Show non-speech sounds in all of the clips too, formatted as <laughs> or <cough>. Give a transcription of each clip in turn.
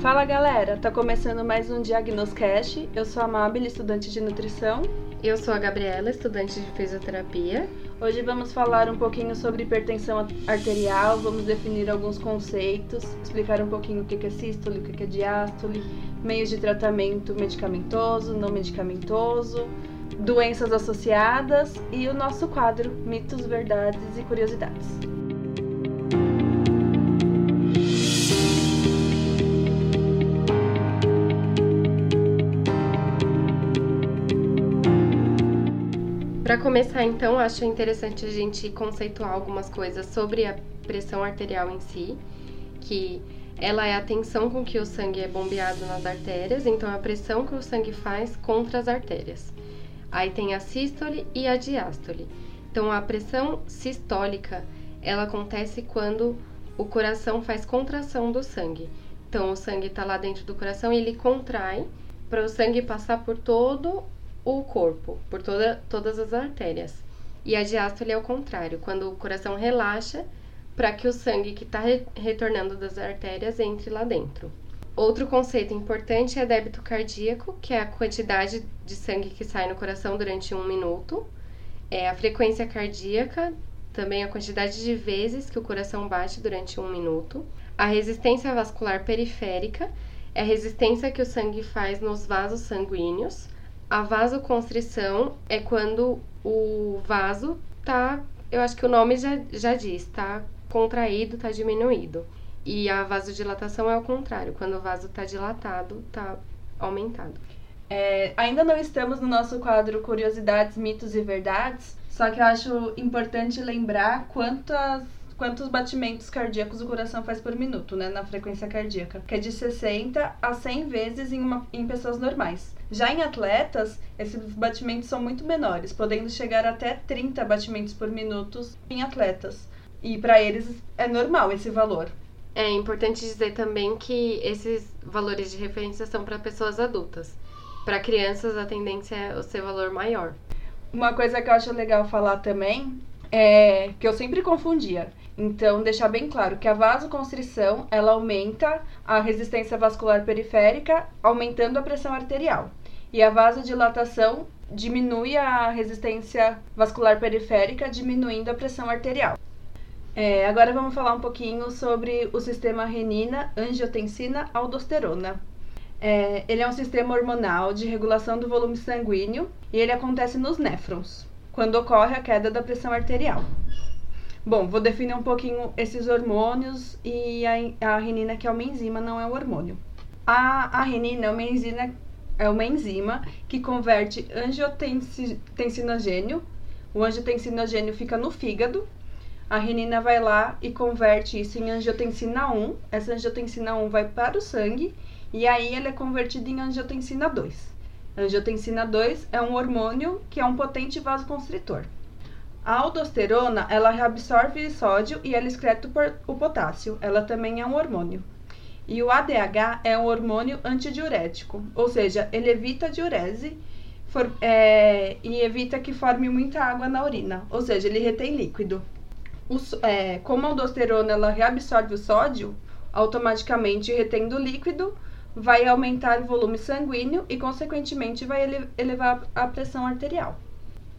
Fala galera, tá começando mais um Diagnoscast. Eu sou a Mabel, estudante de nutrição. Eu sou a Gabriela, estudante de fisioterapia. Hoje vamos falar um pouquinho sobre hipertensão arterial, vamos definir alguns conceitos, explicar um pouquinho o que é sístole, o que é diástole, meios de tratamento medicamentoso, não medicamentoso, doenças associadas e o nosso quadro Mitos, Verdades e Curiosidades. Começar, então, acho interessante a gente conceituar algumas coisas sobre a pressão arterial em si, que ela é a tensão com que o sangue é bombeado nas artérias, então a pressão que o sangue faz contra as artérias. Aí tem a sístole e a diástole. Então a pressão sistólica, ela acontece quando o coração faz contração do sangue. Então o sangue está lá dentro do coração e ele contrai para o sangue passar por todo o corpo, por toda, todas as artérias. E a diástole é o contrário, quando o coração relaxa para que o sangue que está re retornando das artérias entre lá dentro. Outro conceito importante é débito cardíaco, que é a quantidade de sangue que sai no coração durante um minuto. É a frequência cardíaca, também a quantidade de vezes que o coração bate durante um minuto. A resistência vascular periférica é a resistência que o sangue faz nos vasos sanguíneos. A vasoconstrição é quando o vaso tá, eu acho que o nome já, já diz, tá contraído, tá diminuído. E a vasodilatação é o contrário, quando o vaso tá dilatado, tá aumentado. É, ainda não estamos no nosso quadro Curiosidades, Mitos e Verdades, só que eu acho importante lembrar quantas quantos batimentos cardíacos o coração faz por minuto, né, na frequência cardíaca, que é de 60 a 100 vezes em, uma, em pessoas normais. Já em atletas, esses batimentos são muito menores, podendo chegar até 30 batimentos por minuto em atletas. E para eles é normal esse valor. É importante dizer também que esses valores de referência são para pessoas adultas. Para crianças, a tendência é o seu valor maior. Uma coisa que eu acho legal falar também é que eu sempre confundia então, deixar bem claro que a vasoconstrição, ela aumenta a resistência vascular periférica, aumentando a pressão arterial. E a vasodilatação diminui a resistência vascular periférica, diminuindo a pressão arterial. É, agora vamos falar um pouquinho sobre o sistema renina, angiotensina, aldosterona. É, ele é um sistema hormonal de regulação do volume sanguíneo e ele acontece nos néfrons, quando ocorre a queda da pressão arterial. Bom, vou definir um pouquinho esses hormônios e a, a renina, que é uma enzima, não é um hormônio. A, a renina é uma enzima, é uma enzima que converte angiotensinogênio. O angiotensinogênio fica no fígado. A renina vai lá e converte isso em angiotensina 1. Essa angiotensina 1 vai para o sangue e aí ela é convertida em angiotensina 2. A angiotensina 2 é um hormônio que é um potente vasoconstritor. A aldosterona, ela reabsorve sódio e ela excreta o potássio. Ela também é um hormônio. E o ADH é um hormônio antidiurético, ou seja, ele evita a diurese for, é, e evita que forme muita água na urina, ou seja, ele retém líquido. O, é, como a aldosterona ela reabsorve o sódio, automaticamente retendo líquido, vai aumentar o volume sanguíneo e, consequentemente, vai ele, elevar a pressão arterial.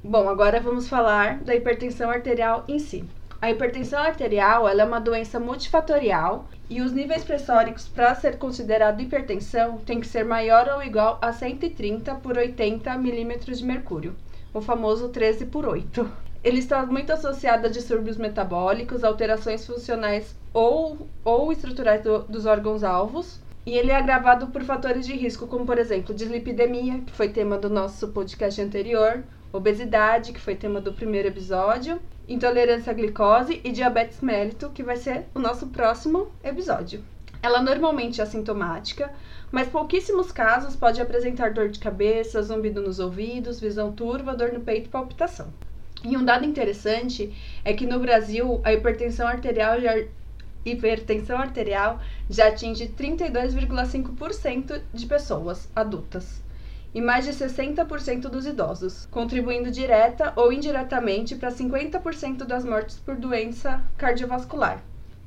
Bom, agora vamos falar da hipertensão arterial em si. A hipertensão arterial é uma doença multifatorial e os níveis pressóricos para ser considerado hipertensão tem que ser maior ou igual a 130 por 80 milímetros de mercúrio, o famoso 13 por 8. Ele está muito associado a distúrbios metabólicos, alterações funcionais ou, ou estruturais do, dos órgãos-alvos, e ele é agravado por fatores de risco, como por exemplo, dislipidemia, que foi tema do nosso podcast anterior, obesidade, que foi tema do primeiro episódio, intolerância à glicose e diabetes mellito, que vai ser o nosso próximo episódio. Ela normalmente é assintomática, mas pouquíssimos casos pode apresentar dor de cabeça, zumbido nos ouvidos, visão turva, dor no peito e palpitação. E um dado interessante é que no Brasil a hipertensão arterial já, hipertensão arterial já atinge 32,5% de pessoas adultas e mais de 60% dos idosos, contribuindo direta ou indiretamente para 50% das mortes por doença cardiovascular.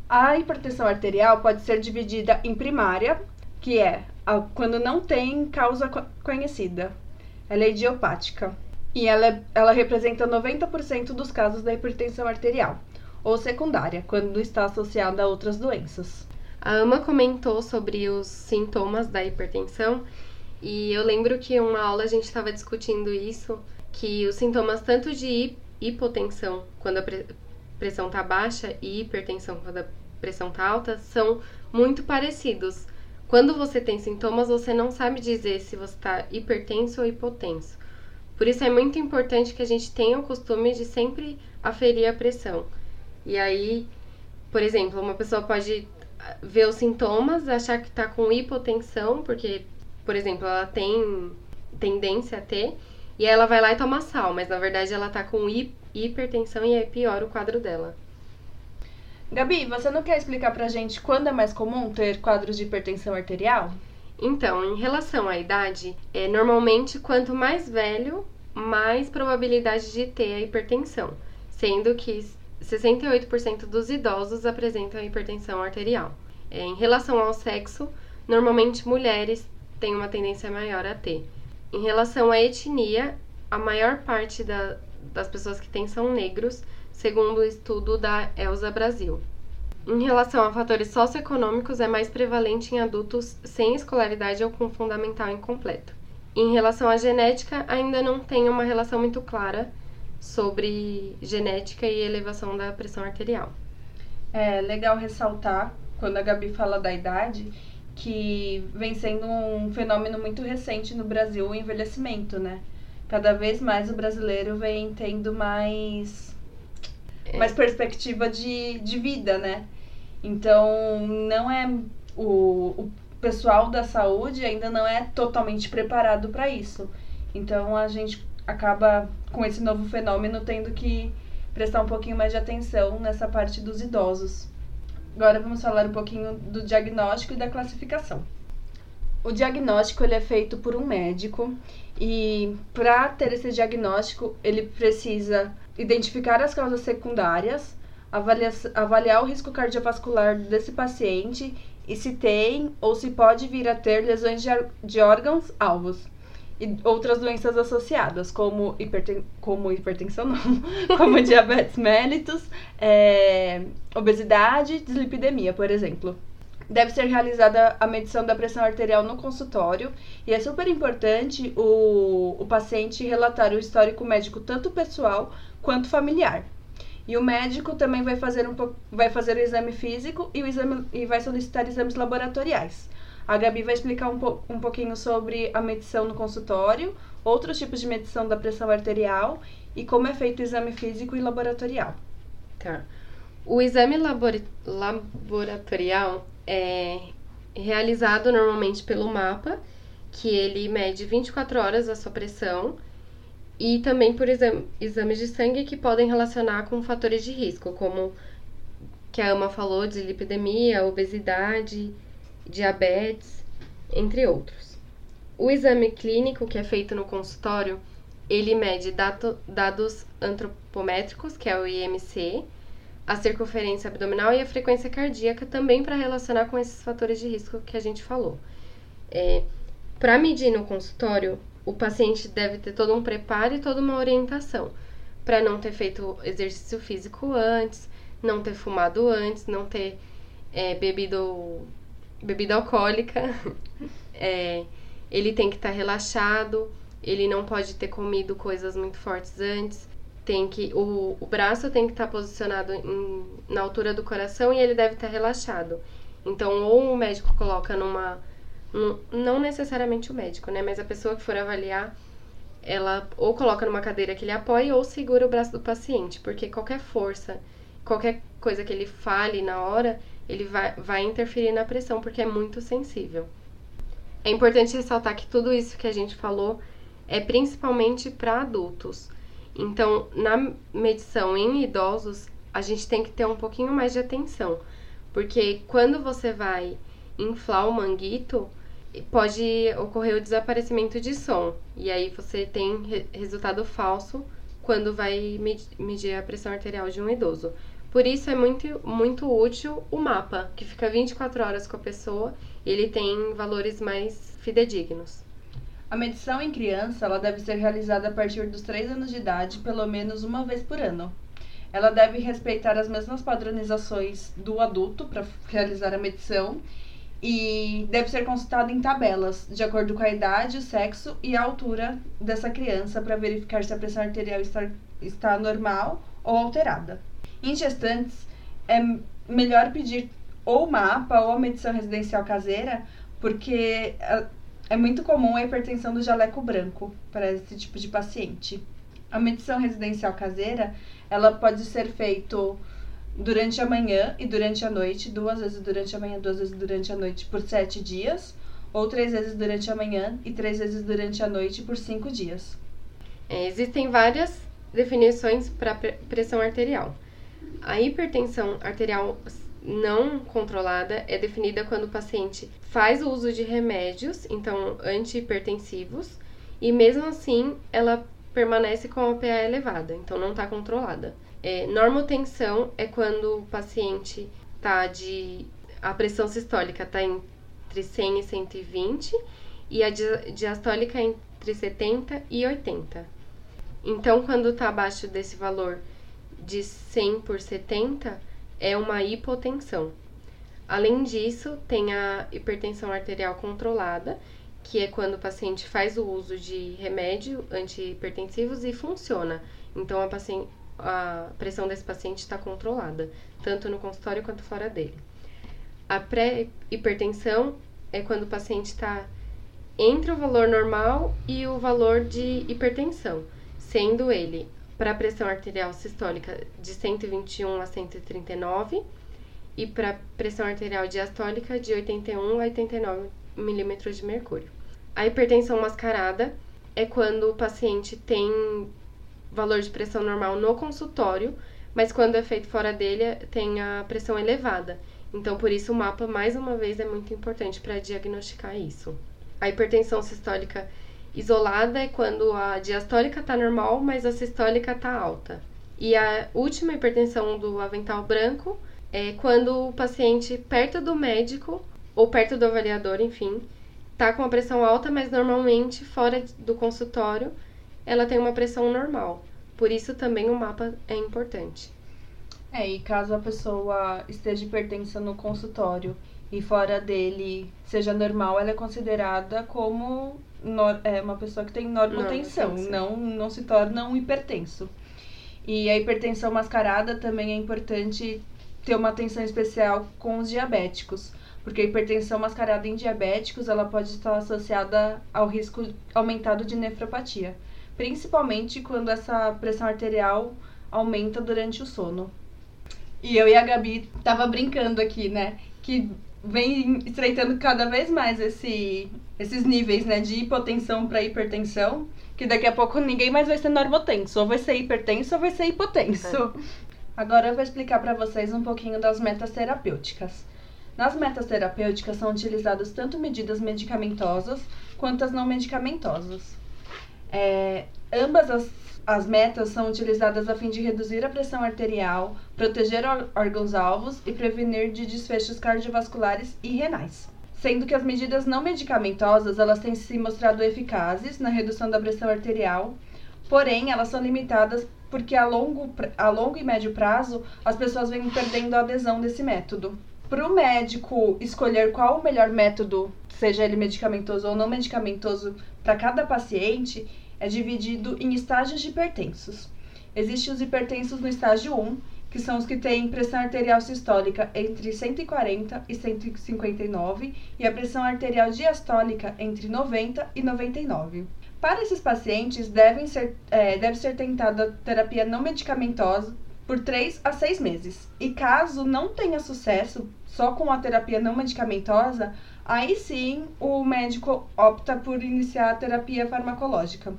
A hipertensão arterial pode ser dividida em primária, que é quando não tem causa conhecida. Ela é idiopática e ela, ela representa 90% dos casos da hipertensão arterial, ou secundária, quando está associada a outras doenças. A Ama comentou sobre os sintomas da hipertensão e eu lembro que uma aula a gente estava discutindo isso, que os sintomas tanto de hipotensão, quando a pressão está baixa, e hipertensão, quando a pressão está alta, são muito parecidos. Quando você tem sintomas, você não sabe dizer se você está hipertenso ou hipotenso. Por isso é muito importante que a gente tenha o costume de sempre aferir a pressão. E aí, por exemplo, uma pessoa pode ver os sintomas, achar que está com hipotensão, porque, por exemplo, ela tem tendência a ter, e ela vai lá e toma sal, mas na verdade ela está com hipertensão e aí piora o quadro dela. Gabi, você não quer explicar pra gente quando é mais comum ter quadros de hipertensão arterial? Então, em relação à idade, é, normalmente quanto mais velho, mais probabilidade de ter a hipertensão, sendo que 68% dos idosos apresentam hipertensão arterial. É, em relação ao sexo, normalmente mulheres têm uma tendência maior a ter. Em relação à etnia, a maior parte da, das pessoas que têm são negros, segundo o estudo da Elsa Brasil. Em relação a fatores socioeconômicos, é mais prevalente em adultos sem escolaridade ou com fundamental incompleto. Em relação à genética, ainda não tem uma relação muito clara sobre genética e elevação da pressão arterial. É legal ressaltar, quando a Gabi fala da idade, que vem sendo um fenômeno muito recente no Brasil o envelhecimento, né? Cada vez mais o brasileiro vem tendo mais é. mais perspectiva de, de vida, né? Então, não é. O, o pessoal da saúde ainda não é totalmente preparado para isso. Então, a gente acaba, com esse novo fenômeno, tendo que prestar um pouquinho mais de atenção nessa parte dos idosos. Agora vamos falar um pouquinho do diagnóstico e da classificação. O diagnóstico ele é feito por um médico e para ter esse diagnóstico ele precisa identificar as causas secundárias, avaliar, avaliar o risco cardiovascular desse paciente e se tem ou se pode vir a ter lesões de, de órgãos alvos e outras doenças associadas, como, hiperten como hipertensão, <laughs> não, como diabetes mellitus, é, obesidade, dislipidemia, por exemplo. Deve ser realizada a medição da pressão arterial no consultório e é super importante o, o paciente relatar o histórico médico tanto pessoal quanto familiar. E o médico também vai fazer, um, vai fazer o exame físico e, o exame, e vai solicitar exames laboratoriais. A Gabi vai explicar um, po, um pouquinho sobre a medição no consultório, outros tipos de medição da pressão arterial e como é feito o exame físico e laboratorial. Tá. O exame labor laboratorial é realizado normalmente pelo mapa, que ele mede 24 horas a sua pressão e também por exame, exames de sangue que podem relacionar com fatores de risco, como que a Ama falou, de lipidemia, obesidade, diabetes, entre outros. O exame clínico, que é feito no consultório, ele mede dato, dados antropométricos, que é o IMC, a circunferência abdominal e a frequência cardíaca, também para relacionar com esses fatores de risco que a gente falou. É, para medir no consultório, o paciente deve ter todo um preparo e toda uma orientação para não ter feito exercício físico antes, não ter fumado antes, não ter é, bebido bebida alcoólica. <laughs> é, ele tem que estar tá relaxado, ele não pode ter comido coisas muito fortes antes. Tem que o, o braço tem que estar tá posicionado em, na altura do coração e ele deve estar tá relaxado. Então, ou o médico coloca numa não necessariamente o médico, né? Mas a pessoa que for avaliar, ela ou coloca numa cadeira que ele apoie ou segura o braço do paciente, porque qualquer força, qualquer coisa que ele fale na hora, ele vai, vai interferir na pressão, porque é muito sensível. É importante ressaltar que tudo isso que a gente falou é principalmente para adultos. Então, na medição em idosos, a gente tem que ter um pouquinho mais de atenção, Porque quando você vai inflar o manguito, pode ocorrer o desaparecimento de som. E aí você tem re resultado falso quando vai medir a pressão arterial de um idoso. Por isso é muito, muito útil o mapa, que fica 24 horas com a pessoa e ele tem valores mais fidedignos. A medição em criança ela deve ser realizada a partir dos 3 anos de idade, pelo menos uma vez por ano. Ela deve respeitar as mesmas padronizações do adulto para realizar a medição e deve ser consultada em tabelas, de acordo com a idade, o sexo e a altura dessa criança, para verificar se a pressão arterial está, está normal ou alterada. Em gestantes, é melhor pedir ou mapa ou medição residencial caseira, porque é, é muito comum a hipertensão do jaleco branco para esse tipo de paciente. A medição residencial caseira, ela pode ser feita durante a manhã e durante a noite, duas vezes durante a manhã, duas vezes durante a noite por sete dias, ou três vezes durante a manhã e três vezes durante a noite por cinco dias. É, existem várias definições para pressão arterial. A hipertensão arterial não controlada é definida quando o paciente faz o uso de remédios, então antihipertensivos, e mesmo assim ela permanece com a PA elevada, então não está controlada. É, normotensão é quando o paciente tá de. a pressão sistólica está entre 100 e 120 e a diastólica entre 70 e 80. Então, quando está abaixo desse valor de 100 por 70, é uma hipotensão. Além disso, tem a hipertensão arterial controlada, que é quando o paciente faz o uso de remédio antihipertensivos e funciona. Então, a paciente, a pressão desse paciente está controlada, tanto no consultório quanto fora dele. A pré-hipertensão é quando o paciente está entre o valor normal e o valor de hipertensão, sendo ele para a pressão arterial sistólica de 121 a 139 e para pressão arterial diastólica de 81 a 89 milímetros de mercúrio. A hipertensão mascarada é quando o paciente tem valor de pressão normal no consultório, mas quando é feito fora dele tem a pressão elevada. Então, por isso, o mapa, mais uma vez, é muito importante para diagnosticar isso. A hipertensão sistólica isolada é quando a diastólica está normal, mas a sistólica está alta. E a última hipertensão do avental branco é quando o paciente, perto do médico ou perto do avaliador, enfim, está com a pressão alta, mas normalmente fora do consultório ela tem uma pressão normal. Por isso também o mapa é importante. É, e caso a pessoa esteja hipertensa no consultório e fora dele seja normal, ela é considerada como é, uma pessoa que tem normotensão, não, não se torna um hipertenso. E a hipertensão mascarada também é importante ter uma atenção especial com os diabéticos, porque a hipertensão mascarada em diabéticos ela pode estar associada ao risco aumentado de nefropatia principalmente quando essa pressão arterial aumenta durante o sono. E eu e a Gabi tava brincando aqui, né? Que vem estreitando cada vez mais esse, esses níveis, né? De hipotensão para hipertensão. Que daqui a pouco ninguém mais vai ser normotenso. Ou vai ser hipertenso ou vai ser hipotenso. É. Agora eu vou explicar para vocês um pouquinho das metas terapêuticas. Nas metas terapêuticas são utilizadas tanto medidas medicamentosas quanto as não medicamentosas. É, ambas as, as metas são utilizadas a fim de reduzir a pressão arterial, proteger órgãos-alvos e prevenir de desfechos cardiovasculares e renais. Sendo que as medidas não medicamentosas elas têm se mostrado eficazes na redução da pressão arterial, porém elas são limitadas porque a longo, a longo e médio prazo as pessoas vêm perdendo a adesão desse método. Para o médico escolher qual o melhor método, seja ele medicamentoso ou não medicamentoso, para cada paciente é dividido em estágios de hipertensos. Existem os hipertensos no estágio 1, que são os que têm pressão arterial sistólica entre 140 e 159 e a pressão arterial diastólica entre 90 e 99. Para esses pacientes, devem ser, é, deve ser tentada terapia não medicamentosa por 3 a 6 meses. E caso não tenha sucesso só com a terapia não medicamentosa, aí sim o médico opta por iniciar a terapia farmacológica.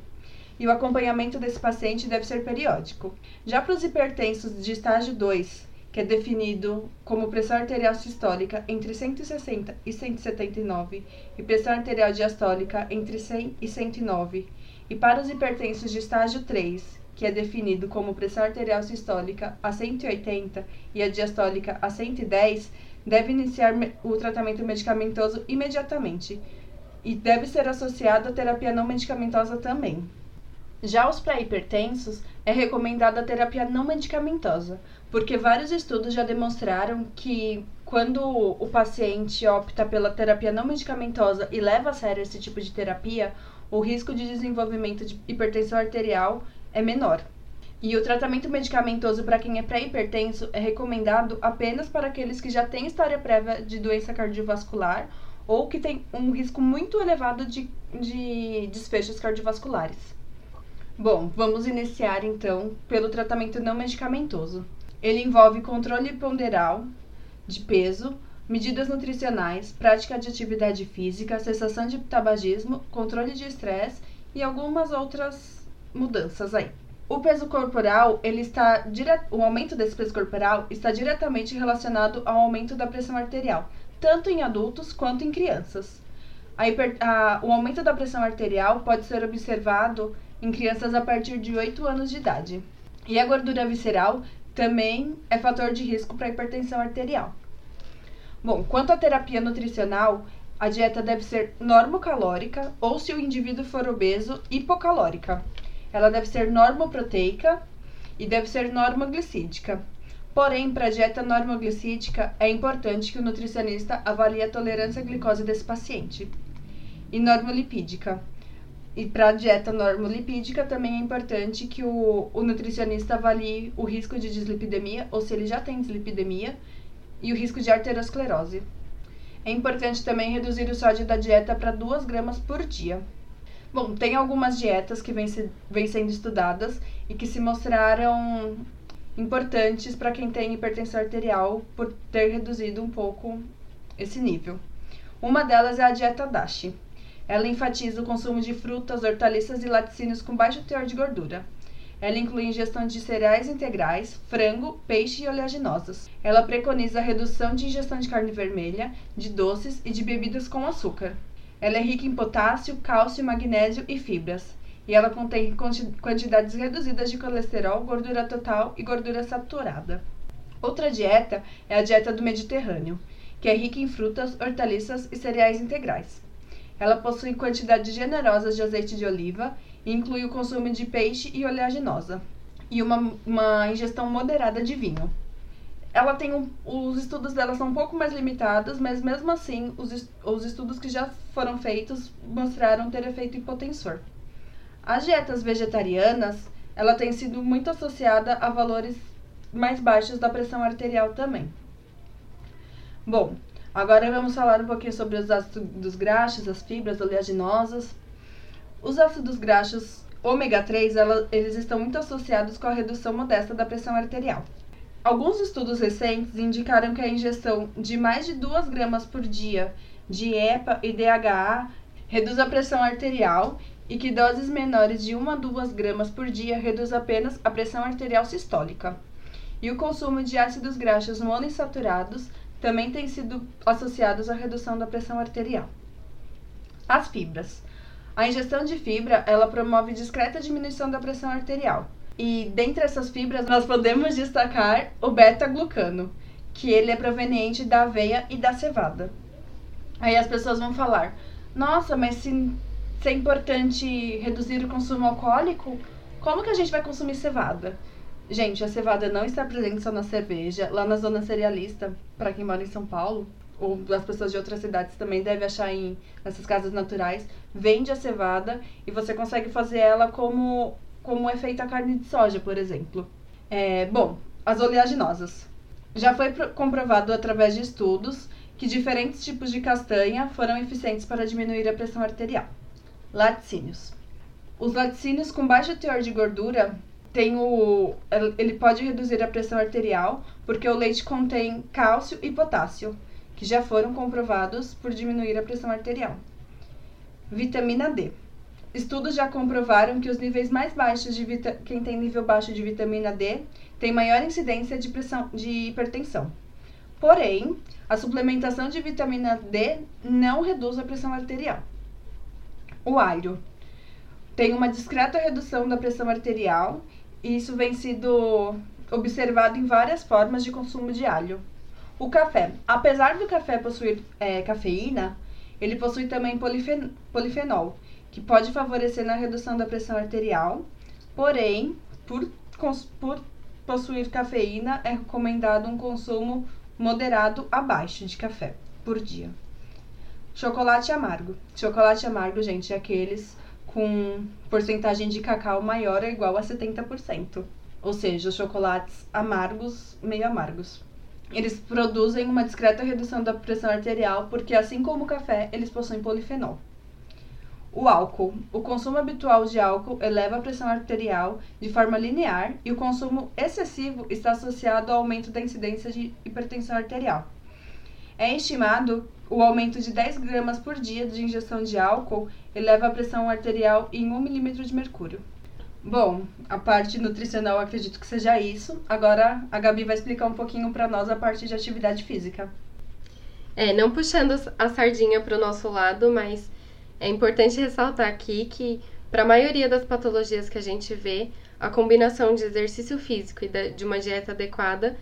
E o acompanhamento desse paciente deve ser periódico. Já para os hipertensos de estágio 2, que é definido como pressão arterial sistólica entre 160 e 179 e pressão arterial diastólica entre 100 e 109. E para os hipertensos de estágio 3, que é definido como pressão arterial sistólica a 180 e a diastólica a 110, deve iniciar o tratamento medicamentoso imediatamente e deve ser associado à terapia não medicamentosa também. Já os pré-hipertensos, é recomendada a terapia não medicamentosa, porque vários estudos já demonstraram que quando o paciente opta pela terapia não medicamentosa e leva a sério esse tipo de terapia, o risco de desenvolvimento de hipertensão arterial é menor. E o tratamento medicamentoso para quem é pré-hipertenso é recomendado apenas para aqueles que já têm história prévia de doença cardiovascular ou que têm um risco muito elevado de, de desfechos cardiovasculares. Bom, vamos iniciar então pelo tratamento não medicamentoso. Ele envolve controle ponderal de peso, medidas nutricionais, prática de atividade física, cessação de tabagismo, controle de estresse e algumas outras mudanças aí. O peso corporal, ele está dire... o aumento desse peso corporal está diretamente relacionado ao aumento da pressão arterial, tanto em adultos quanto em crianças. A hiper... a... O aumento da pressão arterial pode ser observado em crianças a partir de 8 anos de idade. E a gordura visceral também é fator de risco para hipertensão arterial. Bom, quanto à terapia nutricional, a dieta deve ser normocalórica ou, se o indivíduo for obeso, hipocalórica. Ela deve ser normoproteica e deve ser normoglicídica. Porém, para a dieta normoglicídica, é importante que o nutricionista avalie a tolerância à glicose desse paciente. E normolipídica. E para a dieta normolipídica também é importante que o, o nutricionista avalie o risco de dislipidemia, ou se ele já tem dislipidemia, e o risco de arteriosclerose. É importante também reduzir o sódio da dieta para 2 gramas por dia. Bom, tem algumas dietas que vêm, se, vêm sendo estudadas e que se mostraram importantes para quem tem hipertensão arterial por ter reduzido um pouco esse nível. Uma delas é a dieta DASH ela enfatiza o consumo de frutas, hortaliças e laticínios com baixo teor de gordura. Ela inclui ingestão de cereais integrais, frango, peixe e oleaginosas. Ela preconiza a redução de ingestão de carne vermelha, de doces e de bebidas com açúcar. Ela é rica em potássio, cálcio, magnésio e fibras. E ela contém quantidades reduzidas de colesterol, gordura total e gordura saturada. Outra dieta é a dieta do Mediterrâneo, que é rica em frutas, hortaliças e cereais integrais. Ela possui quantidades generosas de azeite de oliva e inclui o consumo de peixe e oleaginosa, e uma, uma ingestão moderada de vinho. Ela tem um, os estudos dela são um pouco mais limitados, mas mesmo assim os, os estudos que já foram feitos mostraram ter efeito hipotensor. As dietas vegetarianas, ela tem sido muito associada a valores mais baixos da pressão arterial também. Bom, Agora vamos falar um pouquinho sobre os ácidos graxos, as fibras oleaginosas. Os ácidos graxos ômega 3, ela, eles estão muito associados com a redução modesta da pressão arterial. Alguns estudos recentes indicaram que a ingestão de mais de 2 gramas por dia de EPA e DHA reduz a pressão arterial e que doses menores de 1 a 2 gramas por dia reduz apenas a pressão arterial sistólica. E o consumo de ácidos graxos monoinsaturados também têm sido associados à redução da pressão arterial. As fibras. A ingestão de fibra, ela promove discreta diminuição da pressão arterial. E dentre essas fibras, nós podemos destacar o beta-glucano, que ele é proveniente da aveia e da cevada. Aí as pessoas vão falar: "Nossa, mas se, se é importante reduzir o consumo alcoólico, como que a gente vai consumir cevada?" Gente, a cevada não está presente só na cerveja. Lá na zona cerealista, para quem mora em São Paulo, ou as pessoas de outras cidades também devem achar em nessas casas naturais, vende a cevada e você consegue fazer ela como como é feita a carne de soja, por exemplo. É, bom, as oleaginosas. Já foi comprovado através de estudos que diferentes tipos de castanha foram eficientes para diminuir a pressão arterial. Laticínios. Os laticínios com baixo teor de gordura tem o ele pode reduzir a pressão arterial porque o leite contém cálcio e potássio, que já foram comprovados por diminuir a pressão arterial. Vitamina D. estudos já comprovaram que os níveis mais baixos de vita... quem tem nível baixo de vitamina D tem maior incidência de pressão de hipertensão. Porém, a suplementação de vitamina D não reduz a pressão arterial. O alho tem uma discreta redução da pressão arterial isso vem sido observado em várias formas de consumo de alho. O café. Apesar do café possuir é, cafeína, ele possui também polifen polifenol, que pode favorecer na redução da pressão arterial. Porém, por, por possuir cafeína, é recomendado um consumo moderado abaixo de café por dia. Chocolate amargo. Chocolate amargo, gente, é aqueles com porcentagem de cacau maior ou igual a 70%. Ou seja, chocolates amargos, meio amargos. Eles produzem uma discreta redução da pressão arterial porque, assim como o café, eles possuem polifenol. O álcool. O consumo habitual de álcool eleva a pressão arterial de forma linear e o consumo excessivo está associado ao aumento da incidência de hipertensão arterial. É estimado o aumento de 10 gramas por dia de ingestão de álcool eleva a pressão arterial em 1 milímetro de mercúrio. Bom, a parte nutricional acredito que seja isso. Agora a Gabi vai explicar um pouquinho para nós a parte de atividade física. É, não puxando a sardinha para o nosso lado, mas é importante ressaltar aqui que para a maioria das patologias que a gente vê, a combinação de exercício físico e de uma dieta adequada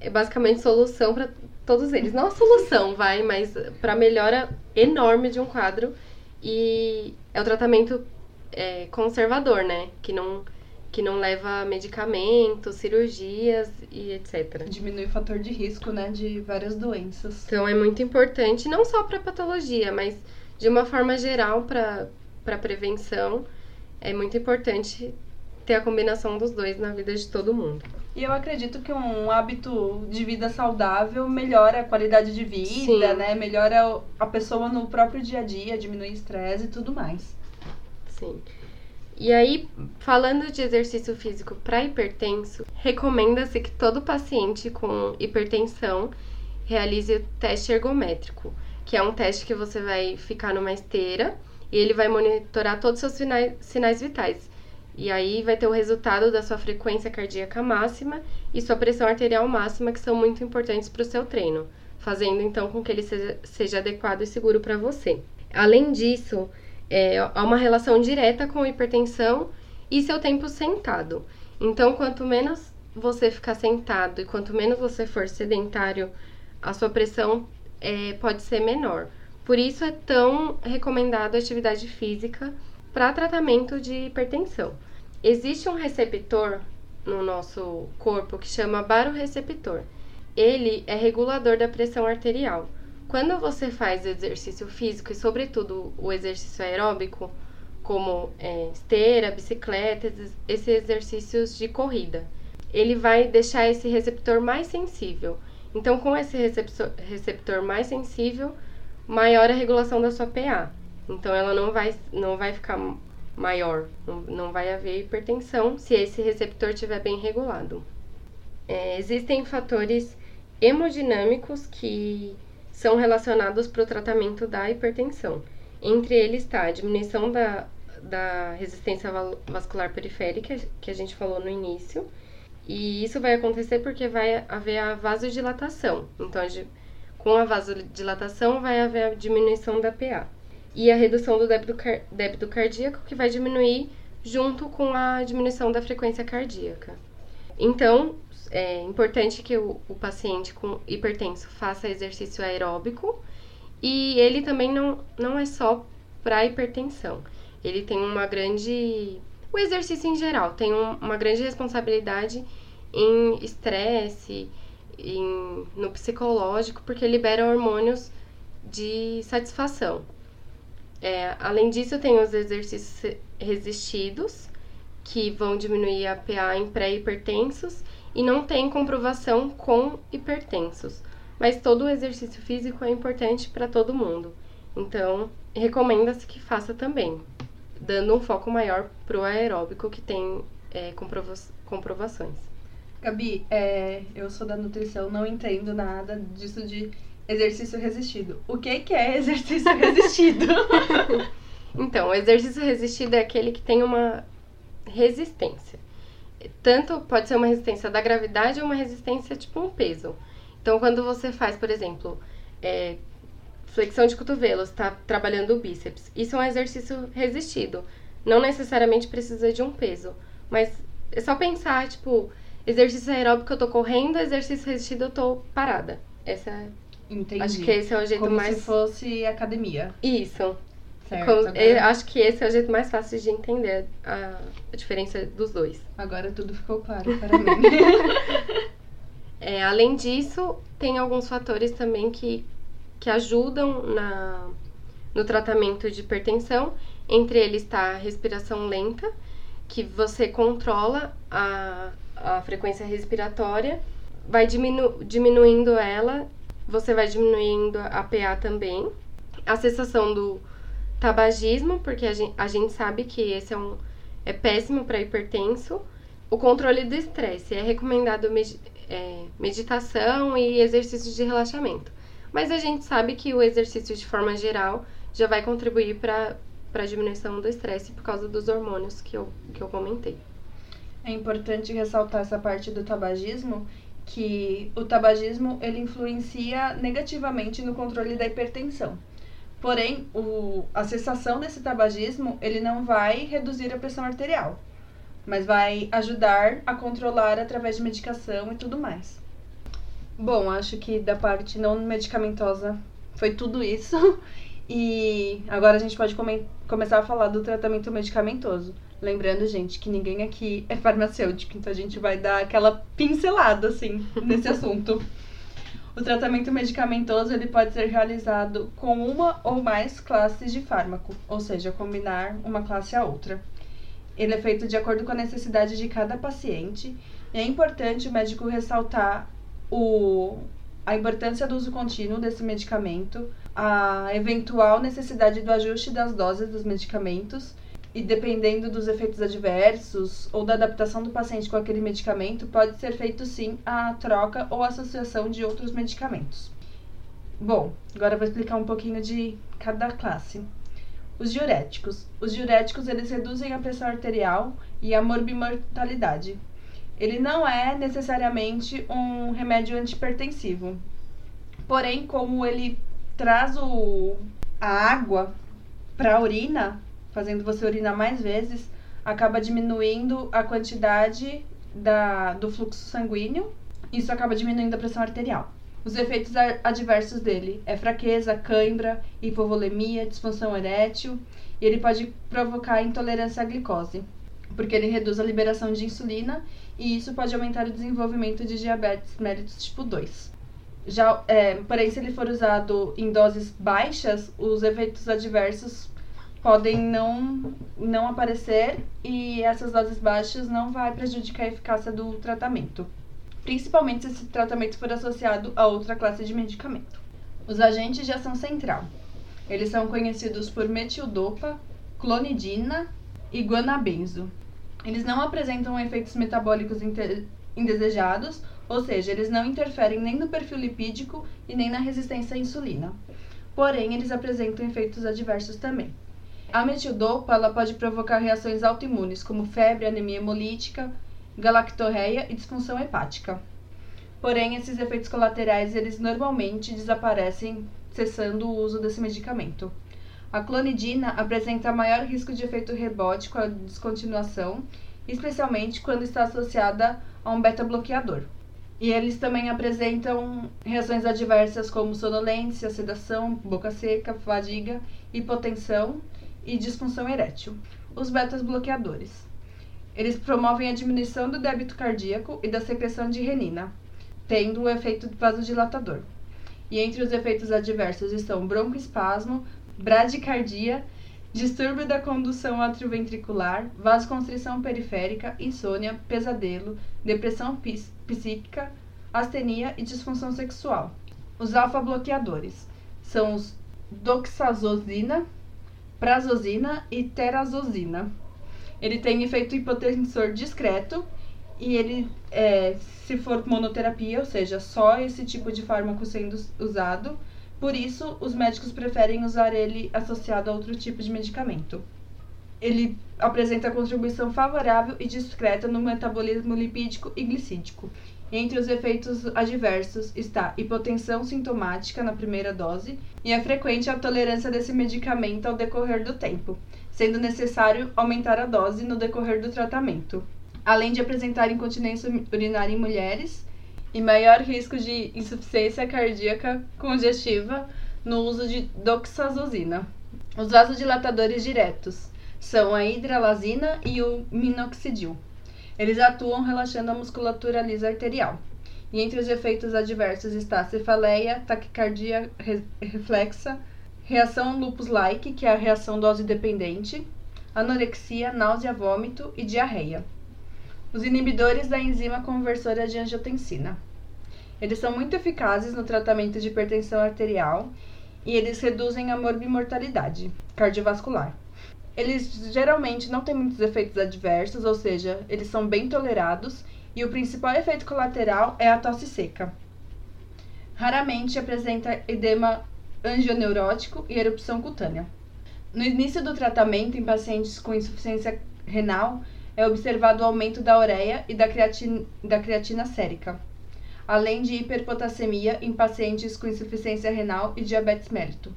é basicamente solução para todos eles. Não a solução, vai, mas para melhora enorme de um quadro e é o tratamento é, conservador, né? Que não, que não leva medicamentos, cirurgias e etc. Diminui o fator de risco, né? De várias doenças. Então é muito importante, não só para patologia, mas de uma forma geral para prevenção. É muito importante ter a combinação dos dois na vida de todo mundo. E eu acredito que um hábito de vida saudável melhora a qualidade de vida, Sim. né? Melhora a pessoa no próprio dia a dia, diminui estresse e tudo mais. Sim. E aí, falando de exercício físico para hipertenso, recomenda-se que todo paciente com hipertensão realize o teste ergométrico, que é um teste que você vai ficar numa esteira e ele vai monitorar todos os seus sinais, sinais vitais. E aí vai ter o resultado da sua frequência cardíaca máxima e sua pressão arterial máxima, que são muito importantes para o seu treino, fazendo então com que ele seja, seja adequado e seguro para você. Além disso, é, há uma relação direta com hipertensão e seu tempo sentado. Então, quanto menos você ficar sentado e quanto menos você for sedentário, a sua pressão é, pode ser menor. Por isso é tão recomendado a atividade física para tratamento de hipertensão. Existe um receptor no nosso corpo que chama baroreceptor. Ele é regulador da pressão arterial. Quando você faz exercício físico e, sobretudo, o exercício aeróbico, como é, esteira, bicicleta, esses exercícios de corrida, ele vai deixar esse receptor mais sensível. Então, com esse receptor, receptor mais sensível, maior a regulação da sua PA. Então ela não vai, não vai ficar maior, não, vai haver hipertensão se esse receptor estiver bem regulado. É, existem fatores hemodinâmicos que são relacionados para o tratamento da hipertensão. Entre eles está a diminuição da, da resistência vascular periférica, que a gente falou no início, e isso vai acontecer porque vai haver a vasodilatação. Então, com a vasodilatação, vai haver a diminuição da PA e a redução do débito, car débito cardíaco, que vai diminuir junto com a diminuição da frequência cardíaca. Então, é importante que o, o paciente com hipertenso faça exercício aeróbico e ele também não, não é só para hipertensão. Ele tem uma grande. O exercício em geral tem um, uma grande responsabilidade em estresse, em, no psicológico, porque libera hormônios de satisfação. É, além disso, tem os exercícios resistidos, que vão diminuir a PA em pré-hipertensos, e não tem comprovação com hipertensos. Mas todo o exercício físico é importante para todo mundo. Então, recomenda-se que faça também, dando um foco maior para o aeróbico, que tem é, comprova comprovações. Gabi, é, eu sou da nutrição, não entendo nada disso de exercício resistido. O que, que é exercício <laughs> resistido? Então, o exercício resistido é aquele que tem uma resistência. Tanto pode ser uma resistência da gravidade ou uma resistência tipo um peso. Então, quando você faz, por exemplo, é, flexão de cotovelo, está trabalhando o bíceps, isso é um exercício resistido. Não necessariamente precisa de um peso, mas é só pensar, tipo, exercício aeróbico eu tô correndo, exercício resistido eu tô parada. Essa é Entendi. Acho que esse é o jeito Como mais. se fosse academia. Isso. Certo. Como- agora, eu acho que esse é o jeito mais fácil de entender a, a diferença dos dois. agora tudo ficou claro para mim. <laughs> É, além disso, tem alguns fatores também que, que ajudam na, no tratamento de hipertensão. Entre eles está a respiração lenta, que você controla a, a frequência respiratória, vai diminu, diminuindo ela, você vai diminuindo a PA também. A cessação do tabagismo, porque a gente, a gente sabe que esse é, um, é péssimo para hipertenso. O controle do estresse é recomendado med- é, meditação e exercícios de relaxamento. Mas a gente sabe que o exercício, de forma geral, já vai contribuir para a diminuição do estresse por causa dos hormônios que eu, que eu comentei. É importante ressaltar essa parte do tabagismo, que o tabagismo ele influencia negativamente no controle da hipertensão. Porém, o, a cessação desse tabagismo ele não vai reduzir a pressão arterial, mas vai ajudar a controlar através de medicação e tudo mais. Bom, acho que da parte não medicamentosa foi tudo isso. <laughs> E agora a gente pode come- começar a falar do tratamento medicamentoso. Lembrando, gente, que ninguém aqui é farmacêutico, então a gente vai dar aquela pincelada, assim, nesse <laughs> assunto. O tratamento medicamentoso ele pode ser realizado com uma ou mais classes de fármaco, ou seja, combinar uma classe a outra. Ele é feito de acordo com a necessidade de cada paciente e é importante o médico ressaltar o, a importância do uso contínuo desse medicamento, a eventual necessidade do ajuste das doses dos medicamentos e dependendo dos efeitos adversos ou da adaptação do paciente com aquele medicamento, pode ser feito sim a troca ou associação de outros medicamentos. Bom, agora eu vou explicar um pouquinho de cada classe. Os diuréticos. Os diuréticos eles reduzem a pressão arterial e a morbimortalidade. Ele não é necessariamente um remédio antipertensivo. Porém, como ele traz o, a água para a urina, fazendo você urinar mais vezes, acaba diminuindo a quantidade da, do fluxo sanguíneo. Isso acaba diminuindo a pressão arterial. Os efeitos adversos dele é fraqueza, cãibra, hipovolemia, disfunção erétil e ele pode provocar intolerância à glicose, porque ele reduz a liberação de insulina e isso pode aumentar o desenvolvimento de diabetes mellitus tipo 2. Já, é, porém, se ele for usado em doses baixas, os efeitos adversos podem não, não aparecer e essas doses baixas não vai prejudicar a eficácia do tratamento, principalmente se esse tratamento for associado a outra classe de medicamento. Os agentes de ação central. Eles são conhecidos por metildopa, clonidina e guanabenzo. Eles não apresentam efeitos metabólicos indesejados, ou seja, eles não interferem nem no perfil lipídico e nem na resistência à insulina. Porém, eles apresentam efeitos adversos também. A metildopa ela pode provocar reações autoimunes, como febre, anemia hemolítica, galactorreia e disfunção hepática. Porém, esses efeitos colaterais eles normalmente desaparecem cessando o uso desse medicamento. A clonidina apresenta maior risco de efeito rebote com a descontinuação, especialmente quando está associada a um beta-bloqueador. E eles também apresentam reações adversas como sonolência, sedação, boca seca, fadiga, hipotensão e disfunção erétil. Os betas-bloqueadores. Eles promovem a diminuição do débito cardíaco e da secreção de renina, tendo o efeito vasodilatador. E entre os efeitos adversos estão broncoespasmo, bradicardia, distúrbio da condução atrioventricular, vasoconstrição periférica, insônia, pesadelo, depressão psíquica, astenia e disfunção sexual. Os alfa-bloqueadores são os doxazosina, prazosina e terazosina. Ele tem efeito hipotensor discreto e ele, é, se for monoterapia, ou seja, só esse tipo de fármaco sendo usado, Por isso, os médicos preferem usar ele associado a outro tipo de medicamento. Ele apresenta contribuição favorável e discreta no metabolismo lipídico e glicídico. Entre os efeitos adversos está hipotensão sintomática na primeira dose e é frequente a tolerância desse medicamento ao decorrer do tempo, sendo necessário aumentar a dose no decorrer do tratamento, além de apresentar incontinência urinária em mulheres e maior risco de insuficiência cardíaca congestiva no uso de doxazosina. Os vasodilatadores diretos são a hidralazina e o minoxidil. Eles atuam relaxando a musculatura lisa arterial. E entre os efeitos adversos está cefaleia, taquicardia re reflexa, reação lupus-like, que é a reação dose-dependente, anorexia, náusea, vômito e diarreia. Os inibidores da enzima conversora de angiotensina. Eles são muito eficazes no tratamento de hipertensão arterial e eles reduzem a morbimortalidade cardiovascular. Eles geralmente não têm muitos efeitos adversos, ou seja, eles são bem tolerados e o principal efeito colateral é a tosse seca. Raramente apresenta edema angioneurótico e erupção cutânea. No início do tratamento em pacientes com insuficiência renal, é observado o aumento da ureia e da creatina, da creatina sérica, além de hiperpotassemia em pacientes com insuficiência renal e diabetes mellitus.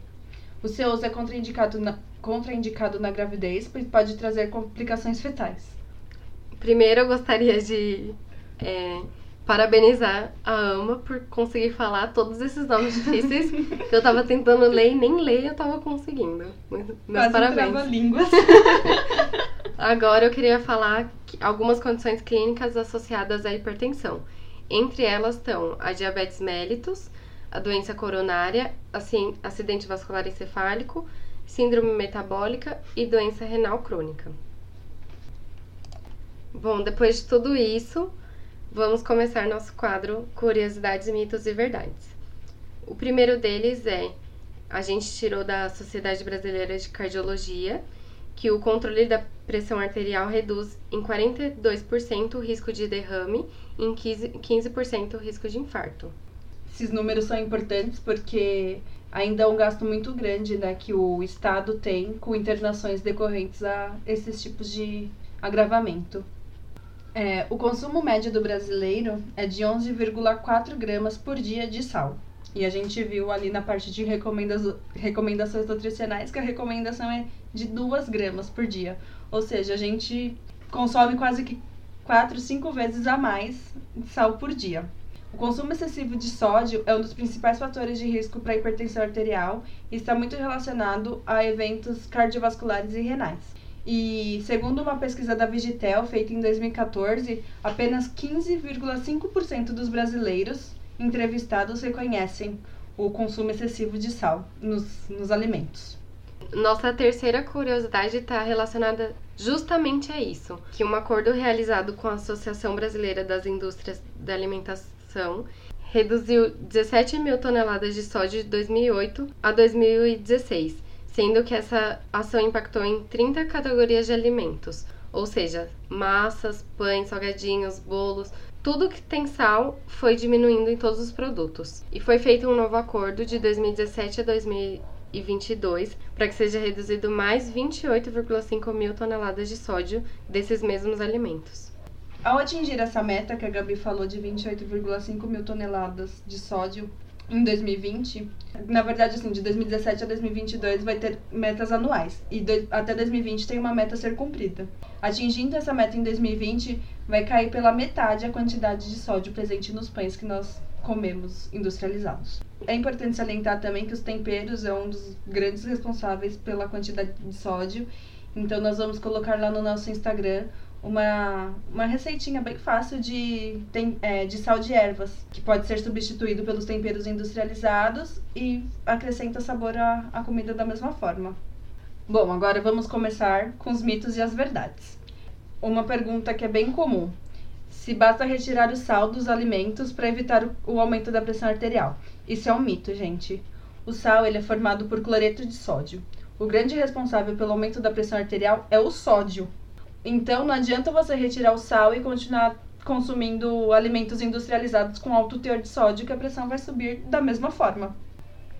O seu uso é contraindicado na, contraindicado na gravidez, pois pode trazer complicações fetais. Primeiro, eu gostaria de é, parabenizar a Ama por conseguir falar todos esses nomes difíceis <laughs> que eu tava tentando ler e nem ler eu tava conseguindo. Meus Quase parabéns. línguas. <laughs> Agora eu queria falar algumas condições clínicas associadas à hipertensão. Entre elas estão a diabetes mellitus, a doença coronária, assim, acidente vascular encefálico, síndrome metabólica e doença renal crônica. Bom, depois de tudo isso, vamos começar nosso quadro Curiosidades, Mitos e Verdades. O primeiro deles é: a gente tirou da Sociedade Brasileira de Cardiologia que o controle da pressão arterial reduz em 42% o risco de derrame e em 15% o risco de infarto esses números são importantes porque ainda é um gasto muito grande né, que o Estado tem com internações decorrentes a esses tipos de agravamento. É, o consumo médio do brasileiro é de 11,4 gramas por dia de sal. E a gente viu ali na parte de recomendações, recomendações nutricionais que a recomendação é de 2 gramas por dia. Ou seja, a gente consome quase que 4, 5 vezes a mais sal por dia. O consumo excessivo de sódio é um dos principais fatores de risco para hipertensão arterial e está muito relacionado a eventos cardiovasculares e renais. E segundo uma pesquisa da Vigitel feita em 2014, apenas 15,5% dos brasileiros entrevistados reconhecem o consumo excessivo de sal nos, nos alimentos. Nossa terceira curiosidade está relacionada justamente a isso, que um acordo realizado com a Associação Brasileira das Indústrias da Alimentação reduziu 17 mil toneladas de sódio de 2008 a 2016, sendo que essa ação impactou em 30 categorias de alimentos, ou seja, massas, pães, salgadinhos, bolos, tudo que tem sal foi diminuindo em todos os produtos. E foi feito um novo acordo de 2017 a 2022 para que seja reduzido mais 28,5 mil toneladas de sódio desses mesmos alimentos. Ao atingir essa meta que a Gabi falou de 28,5 mil toneladas de sódio em 2020, na verdade, assim, de 2017 a 2022 vai ter metas anuais e do, até 2020 tem uma meta a ser cumprida. Atingindo essa meta em 2020, vai cair pela metade a quantidade de sódio presente nos pães que nós comemos industrializados. É importante salientar também que os temperos é um dos grandes responsáveis pela quantidade de sódio, então nós vamos colocar lá no nosso Instagram uma, uma receitinha bem fácil de, tem, é, de sal de ervas, que pode ser substituído pelos temperos industrializados e acrescenta sabor à, à comida da mesma forma. Bom, agora vamos começar com os mitos e as verdades. Uma pergunta que é bem comum: se basta retirar o sal dos alimentos para evitar o, o aumento da pressão arterial. Isso é um mito, gente. O sal ele é formado por cloreto de sódio. O grande responsável pelo aumento da pressão arterial é o sódio, então não adianta você retirar o sal e continuar consumindo alimentos industrializados com alto teor de sódio, que a pressão vai subir da mesma forma.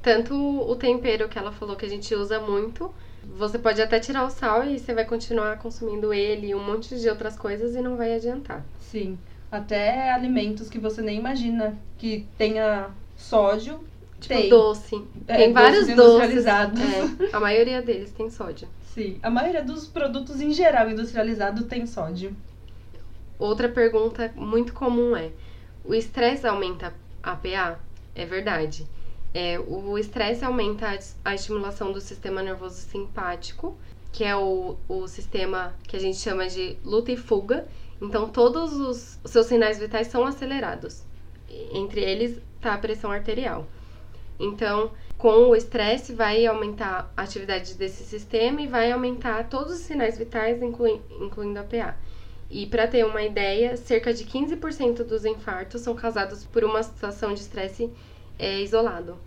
Tanto o tempero que ela falou que a gente usa muito, você pode até tirar o sal e você vai continuar consumindo ele e um monte de outras coisas e não vai adiantar. Sim. Até alimentos que você nem imagina que tenha sódio. Tipo tem. doce. É, tem vários doces. É, a maioria deles tem sódio. Sim. A maioria dos produtos em geral industrializado tem sódio. Outra pergunta muito comum é: o estresse aumenta a PA? É verdade. É, o estresse aumenta a, estimulação do sistema nervoso simpático, que é o, o sistema que a gente chama de luta e fuga. Então, todos os, os seus sinais vitais são acelerados. Entre eles está a pressão arterial. Então, com o estresse, vai aumentar a atividade desse sistema e vai aumentar todos os sinais vitais, inclui, incluindo a PA. E para ter uma ideia, cerca de 15% dos infartos são causados por uma situação de estresse é, isolado.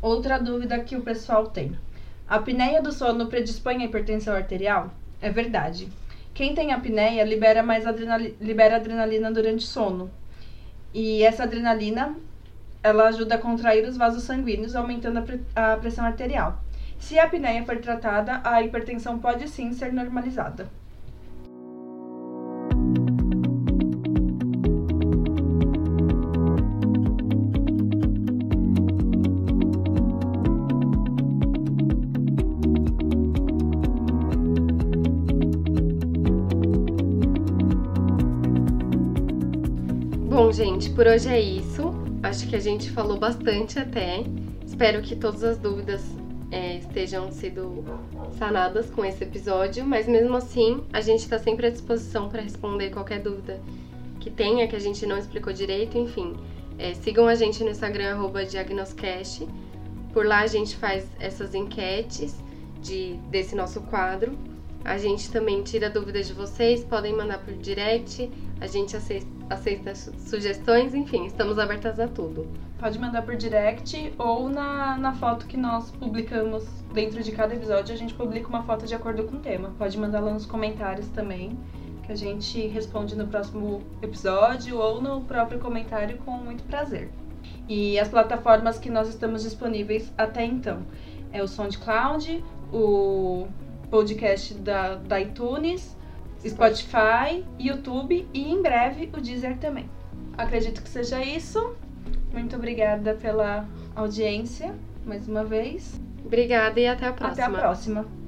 Outra dúvida que o pessoal tem. A apneia do sono predispõe à hipertensão arterial? É verdade. Quem tem apneia libera mais adrenali libera adrenalina durante o sono. E essa adrenalina, ela ajuda a contrair os vasos sanguíneos, aumentando a, pre a pressão arterial. Se a apneia for tratada, a hipertensão pode sim ser normalizada. Bom, gente, por hoje é isso. Acho que a gente falou bastante até. Espero que todas as dúvidas é, estejam sido sanadas com esse episódio, mas mesmo assim a gente está sempre à disposição para responder qualquer dúvida que tenha, que a gente não explicou direito, enfim. É, sigam a gente no Instagram, Diagnoscast. Por lá a gente faz essas enquetes de, desse nosso quadro. A gente também tira dúvidas de vocês, podem mandar por direct, a gente aceita, sugestões, enfim, estamos abertas a tudo. Pode mandar por direct ou na, na foto que nós publicamos dentro de cada episódio, a gente publica uma foto de acordo com o tema. Pode mandar lá nos comentários também, que a gente responde no próximo episódio ou no próprio comentário com muito prazer. E as plataformas que nós estamos disponíveis até então é o SoundCloud, o podcast da, da iTunes, Spotify, YouTube e em breve o Deezer também. Acredito que seja isso. Muito obrigada pela audiência mais uma vez. Obrigada e até a próxima. Até a próxima.